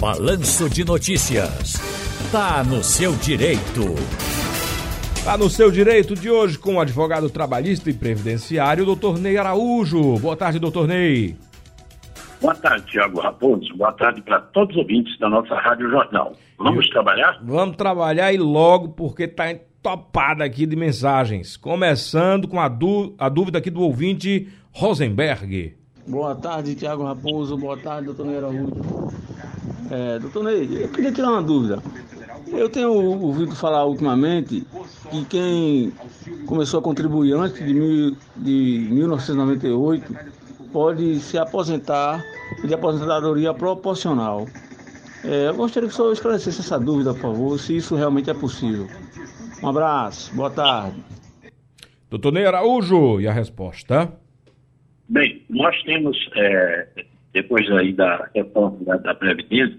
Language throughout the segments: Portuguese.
Balanço de Notícias. Tá no seu direito. Tá no seu direito de hoje com o advogado trabalhista e previdenciário, doutor Ney Araújo. Boa tarde, doutor Ney. Boa tarde, Tiago Raposo. Boa tarde para todos os ouvintes da nossa Rádio Jornal. Vamos Eu... trabalhar? Vamos trabalhar e logo, porque tá entopada aqui de mensagens. Começando com a, du... a dúvida aqui do ouvinte Rosenberg. Boa tarde, Tiago Raposo. Boa tarde, doutor Ney Araújo. É, doutor Ney, eu queria tirar uma dúvida. Eu tenho ouvido falar ultimamente que quem começou a contribuir antes de, mil, de 1998 pode se aposentar de aposentadoria proporcional. É, eu gostaria que o senhor esclarecesse essa dúvida, por favor, se isso realmente é possível. Um abraço, boa tarde. Doutor Ney Araújo, e a resposta? Bem, nós temos, é, depois aí da reforma da, da Previdência,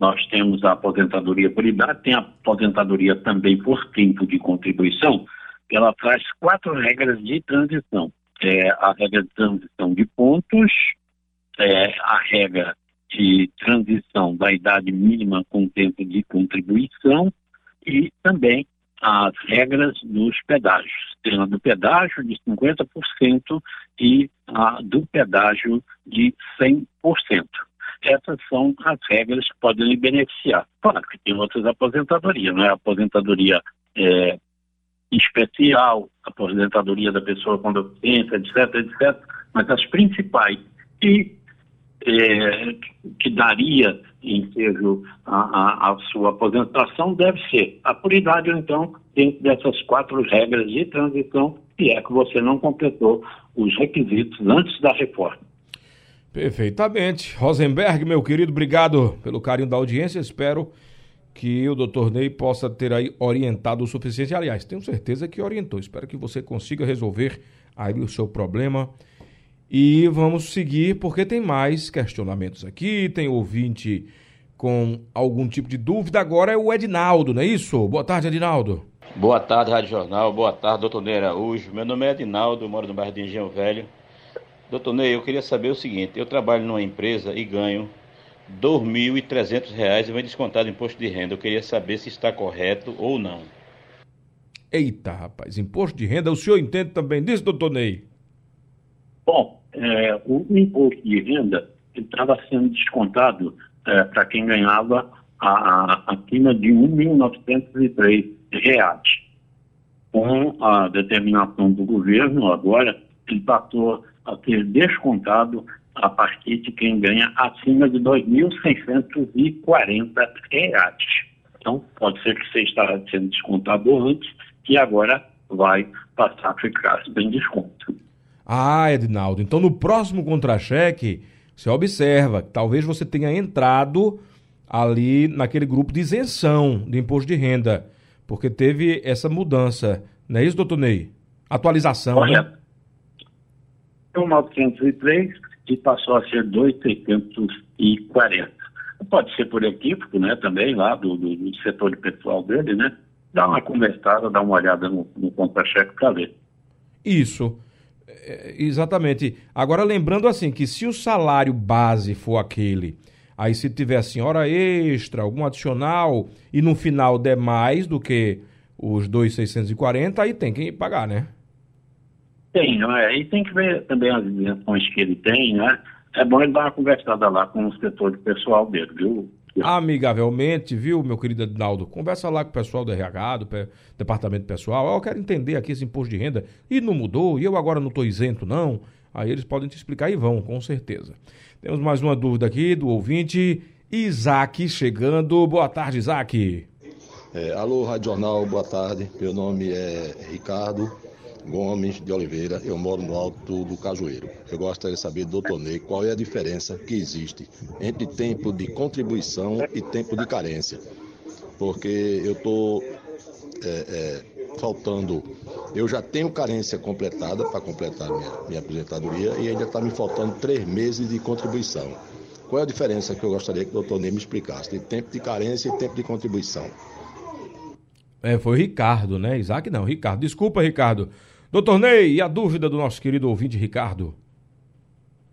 nós temos a aposentadoria por idade, tem a aposentadoria também por tempo de contribuição, que ela traz quatro regras de transição. É a regra de transição de pontos, é a regra de transição da idade mínima com tempo de contribuição e também as regras dos pedágios, tem a do pedágio de 50% e a do pedágio de 100%. Essas são as regras que podem lhe beneficiar. Claro que tem outras aposentadorias, não é? Aposentadoria é, especial, aposentadoria da pessoa com deficiência, etc, etc. Mas as principais e é, que daria ensejo a, sua aposentação deve ser a por então, dentro dessas quatro regras de transição, que é que você não completou os requisitos antes da reforma. Perfeitamente. Rosenberg, meu querido, obrigado pelo carinho da audiência. Espero que o doutor Ney possa ter aí orientado o suficiente. Aliás, tenho certeza que orientou. Espero que você consiga resolver aí o seu problema. E vamos seguir, porque tem mais questionamentos aqui. Tem ouvinte com algum tipo de dúvida. Agora é o Edinaldo, não é isso? Boa tarde, Edinaldo. Boa tarde, Rádio Jornal. Boa tarde, doutor Ney Araújo. Meu nome é Edinaldo, moro no bairro de Engenho Velho. Doutor Ney, eu queria saber o seguinte: eu trabalho numa empresa e ganho R$ 2.300 e vem descontado imposto de renda. Eu queria saber se está correto ou não. Eita, rapaz, imposto de renda, o senhor entende também disso, doutor Ney? Bom, é, o imposto de renda estava sendo descontado é, para quem ganhava a, a, acima de R$ 1.903. Com a determinação do governo, agora, ele passou a ser descontado a partir de quem ganha acima de R$ 2.640. Então, pode ser que você estava sendo descontado antes e agora vai passar a ficar sem desconto. Ah, Edinaldo, então no próximo contra-cheque, você observa que talvez você tenha entrado ali naquele grupo de isenção de imposto de renda, porque teve essa mudança. Não é isso, doutor Ney? Atualização, né? Correto. né? 1.903 e passou a ser 2.640. Pode ser por equívoco, né, também, lá do, do, do, setor de pessoal dele, né? Dá uma conversada, dá uma olhada no, no contra-cheque para ver. Isso. É, exatamente. Agora, lembrando assim, que se o salário base for aquele, aí se tiver assim, hora extra, algum adicional, e no final der mais do que os 2.640, aí tem que pagar, né? Tem, é? E tem que ver também as isenções que ele tem, né? É bom ele dar uma conversada lá com o setor de pessoal dele, viu? Amigavelmente, viu, meu querido Edinaldo? Conversa lá com o pessoal do RH, do departamento pessoal. Eu quero entender aqui esse imposto de renda. E não mudou, e eu agora não estou isento, não. Aí eles podem te explicar e vão, com certeza. Temos mais uma dúvida aqui do ouvinte Isaac chegando. Boa tarde, Isaac. É, alô, Rádio Jornal, boa tarde. Meu nome é Ricardo. Gomes de Oliveira, eu moro no Alto do Cajueiro. Eu gostaria de saber, doutor Ney, qual é a diferença que existe entre tempo de contribuição e tempo de carência. Porque eu estou é, é, faltando, eu já tenho carência completada para completar minha, minha aposentadoria e ainda está me faltando três meses de contribuição. Qual é a diferença que eu gostaria que o doutor Ney me explicasse de tempo de carência e tempo de contribuição? É, foi o Ricardo, né? Isaac não, Ricardo. Desculpa, Ricardo. Doutor Ney, e a dúvida do nosso querido ouvinte Ricardo?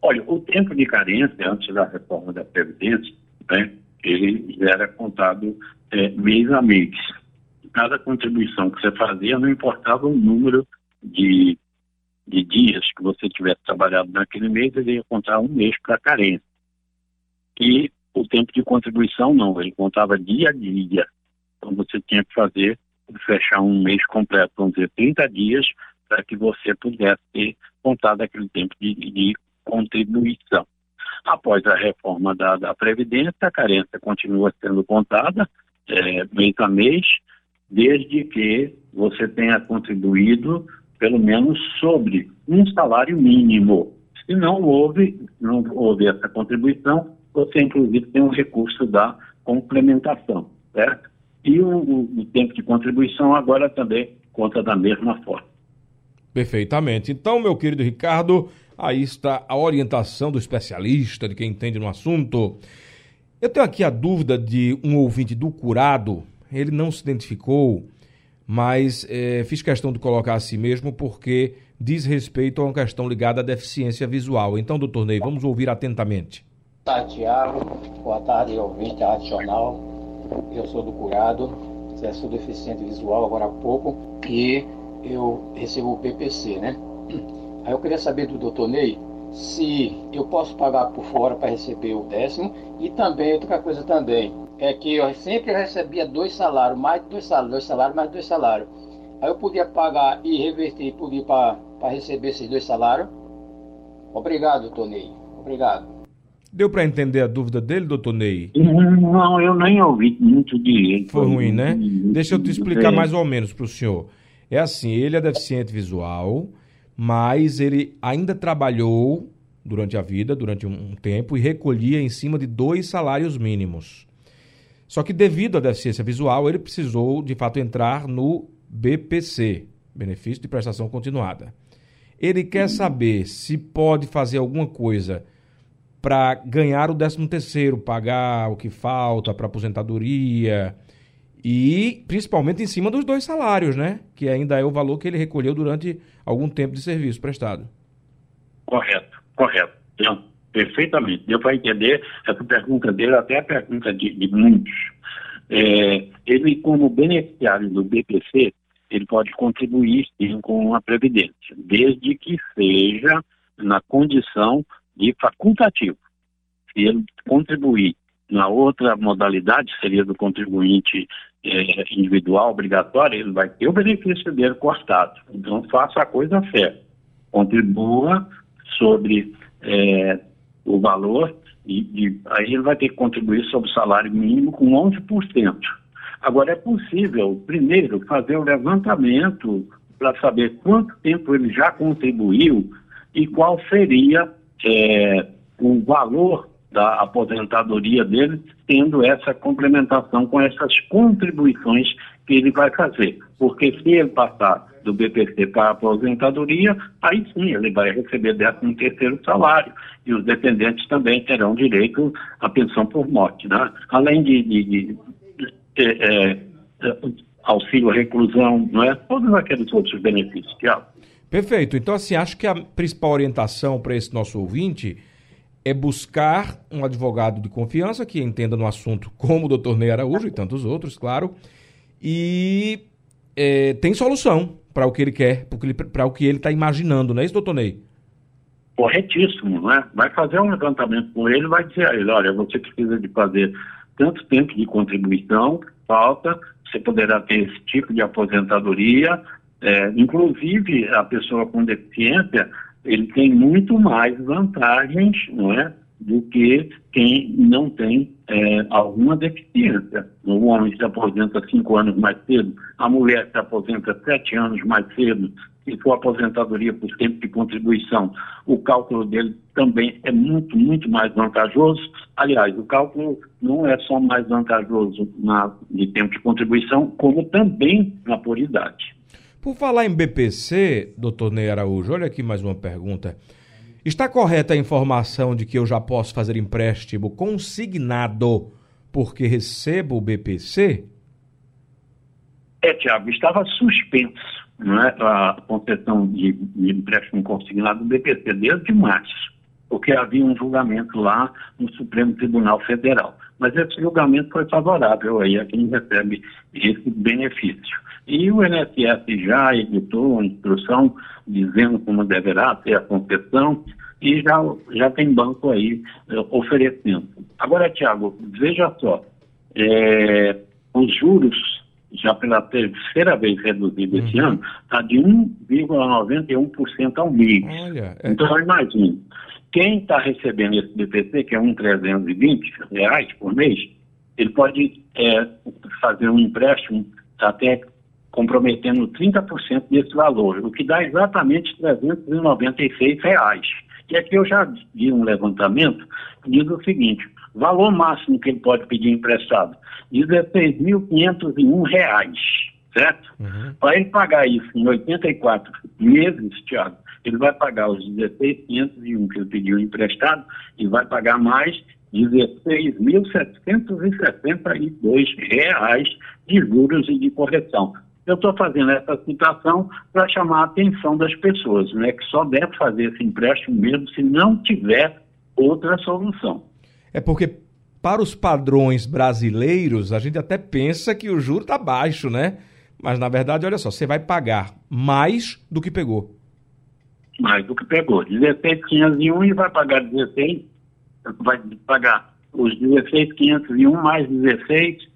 Olha, o tempo de carência antes da reforma da Previdência, né, ele era contado é, mês a mês. Cada contribuição que você fazia não importava o número de, de dias que você tivesse trabalhado naquele mês, ele ia contar um mês para carência. E o tempo de contribuição não, ele contava dia a dia. Então você tinha que fazer, fechar um mês completo, vamos dizer, 30 dias, para que você pudesse ter contado aquele tempo de, de contribuição. Após a reforma da, da Previdência, a carência continua sendo contada é, mês a mês, desde que você tenha contribuído pelo menos sobre um salário mínimo. Se não houve, não houve essa contribuição, você inclusive tem um recurso da complementação, certo? E o, o, tempo de contribuição agora também conta da mesma forma. Perfeitamente. Então, meu querido Ricardo, aí está a orientação do especialista, de quem entende no assunto. Eu tenho aqui a dúvida de um ouvinte do curado, ele não se identificou, mas é, fiz questão de colocar assim mesmo porque diz respeito a uma questão ligada à deficiência visual. Então, doutor Ney, vamos ouvir atentamente. Tarde, Tiago. Boa tarde, ouvinte da. Eu sou do curado, sou deficiente visual agora há pouco e eu recebo o PPC, né? Aí eu queria saber do doutor Ney se eu posso pagar por fora para receber o décimo e também outra coisa também é que eu sempre recebia dois salários, mais de dois salários, dois salários, mais dois salários. Aí eu podia pagar e reverter podia para receber esses dois salários. Obrigado, doutor Ney. Obrigado. Deu para entender a dúvida dele, doutor Ney? Não, eu nem ouvi muito direito. Foi ruim, né? Deixa eu te explicar mais ou menos para o senhor. É assim, ele é deficiente visual, mas ele ainda trabalhou durante a vida, durante um tempo, e recolhia em cima de dois salários mínimos. Só que devido à deficiência visual, ele precisou, de fato, entrar no BPC, Benefício de Prestação Continuada. Ele quer saber se pode fazer alguma coisa para ganhar o 13 terceiro, pagar o que falta para aposentadoria, e principalmente em cima dos dois salários, né? Que ainda é o valor que ele recolheu durante algum tempo de serviço prestado. Correto, correto. Não, perfeitamente. Deu para entender essa pergunta dele, até a pergunta de, de muitos. É, ele, como beneficiário do BPC, ele pode contribuir sim com a Previdência, desde que seja na condição de facultativo. Se ele contribuir na outra modalidade, seria do contribuinte é, individual, obrigatório, ele vai ter o benefício dele cortado. Então, faça a coisa certa. Contribua sobre é, o valor e, e, aí ele vai ter que contribuir sobre o salário mínimo com 11%. Agora, é possível, primeiro, fazer o levantamento para saber quanto tempo ele já contribuiu e qual seria é, o valor da aposentadoria dele, tendo essa complementação com essas contribuições que ele vai fazer. Porque se ele passar do BPC para a aposentadoria, aí sim ele vai receber 13 terceiro salário. E os dependentes também terão direito à pensão por morte. Né? Além de, de, de, de é, é, auxílio à reclusão, é? todos aqueles outros benefícios. Tiago. Perfeito. Então, assim, acho que a principal orientação para esse nosso ouvinte é buscar um advogado de confiança que entenda no assunto, como o doutor Ney Araújo e tantos outros, claro, e é, tem solução para o que ele quer, para o que ele está imaginando, não é isso, doutor Ney? Corretíssimo, não é? Vai fazer um levantamento com ele, vai dizer a ele, olha, você precisa de fazer tanto tempo de contribuição, falta, você poderá ter esse tipo de aposentadoria, é, inclusive a pessoa com deficiência ele tem muito mais vantagens, não é? Do que quem não tem é, alguma deficiência. O homem se aposenta cinco anos mais cedo, a mulher se aposenta sete anos mais cedo. Se for aposentadoria por tempo de contribuição, o cálculo dele também é muito, muito mais vantajoso. Aliás, o cálculo não é só mais vantajoso na, de tempo de contribuição, como também na por idade. Por falar em BPC, doutor Ney Araújo, olha aqui mais uma pergunta. Está correta a informação de que eu já posso fazer empréstimo consignado porque recebo o BPC? É, Tiago, estava suspenso não é, a concessão de, de empréstimo consignado do BPC desde março, porque havia um julgamento lá no Supremo Tribunal Federal. Mas esse julgamento foi favorável aí a quem recebe esse benefício. E o INSS já editou uma instrução dizendo como deverá ser a concessão e já, já tem banco aí eh, oferecendo. Agora, Tiago, veja só, é, os juros, já pela terceira vez reduzido esse uhum. ano, está de 1,91% ao mês. Olha, é... Então, imagine, quem está recebendo esse BPC, que é 1,320 reais por mês, ele pode é, fazer um empréstimo até comprometendo 30% desse valor, o que dá exatamente 396 reais. E aqui eu já vi um levantamento que diz o seguinte, valor máximo que ele pode pedir emprestado, R$ reais, certo? Uhum. Para ele pagar isso em 84 meses, Tiago, ele vai pagar os 16.501 que ele pediu emprestado e vai pagar mais R$ 16.762 de juros e de correção. Eu estou fazendo essa citação para chamar a atenção das pessoas, né, que só deve fazer esse empréstimo mesmo se não tiver outra solução. É porque para os padrões brasileiros, a gente até pensa que o juro está baixo, né? Mas na verdade, olha só, você vai pagar mais do que pegou. Mais do que pegou. 16,501 e vai pagar 16, vai pagar os 16,501 mais 16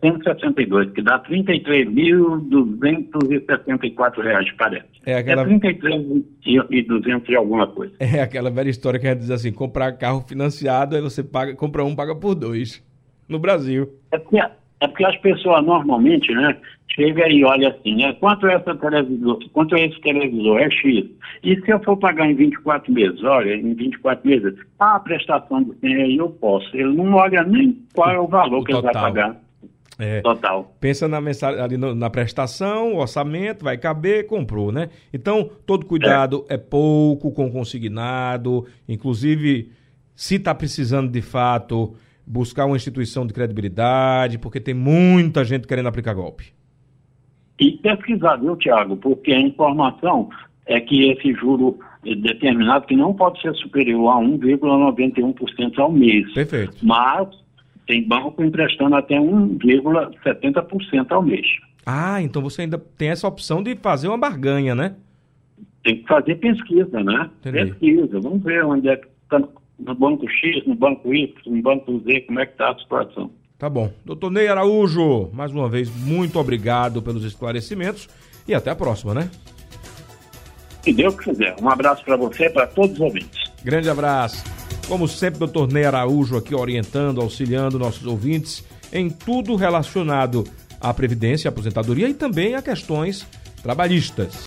162, que dá 33.274 reais, parece. É, aquela... é 33.200 e alguma coisa. É aquela velha história que a gente diz assim, comprar carro financiado, aí você paga, compra um, paga por dois. No Brasil. É porque, é porque as pessoas normalmente, né, chega e olha assim, né? Quanto é essa televisor? Quanto é esse televisor? É X. E se eu for pagar em 24 meses? Olha, em 24 meses, ah, a prestação do aí eu posso. Ele não olha nem qual é o valor o que total. ele vai pagar. É, Total. Pensa na, mensal, ali no, na prestação, orçamento, vai caber, comprou, né? Então, todo cuidado é, é pouco com consignado, inclusive, se está precisando de fato buscar uma instituição de credibilidade, porque tem muita gente querendo aplicar golpe e pesquisar, viu, Tiago? Porque a informação é que esse juro determinado que não pode ser superior a 1,91% ao mês. Perfeito. Mas tem banco emprestando até 1,70% ao mês. Ah, então você ainda tem essa opção de fazer uma barganha, né? Tem que fazer pesquisa, né? Entendi. Pesquisa. Vamos ver onde é que está no banco X, no banco Y, no banco Z, como é que está a situação. Tá bom. Doutor Ney Araújo, mais uma vez, muito obrigado pelos esclarecimentos e até a próxima, né? Se Deus quiser. Um abraço para você e para todos os ouvintes. Grande abraço. Como sempre, doutor Ney Araújo aqui orientando, auxiliando nossos ouvintes em tudo relacionado à Previdência, à aposentadoria e também a questões trabalhistas.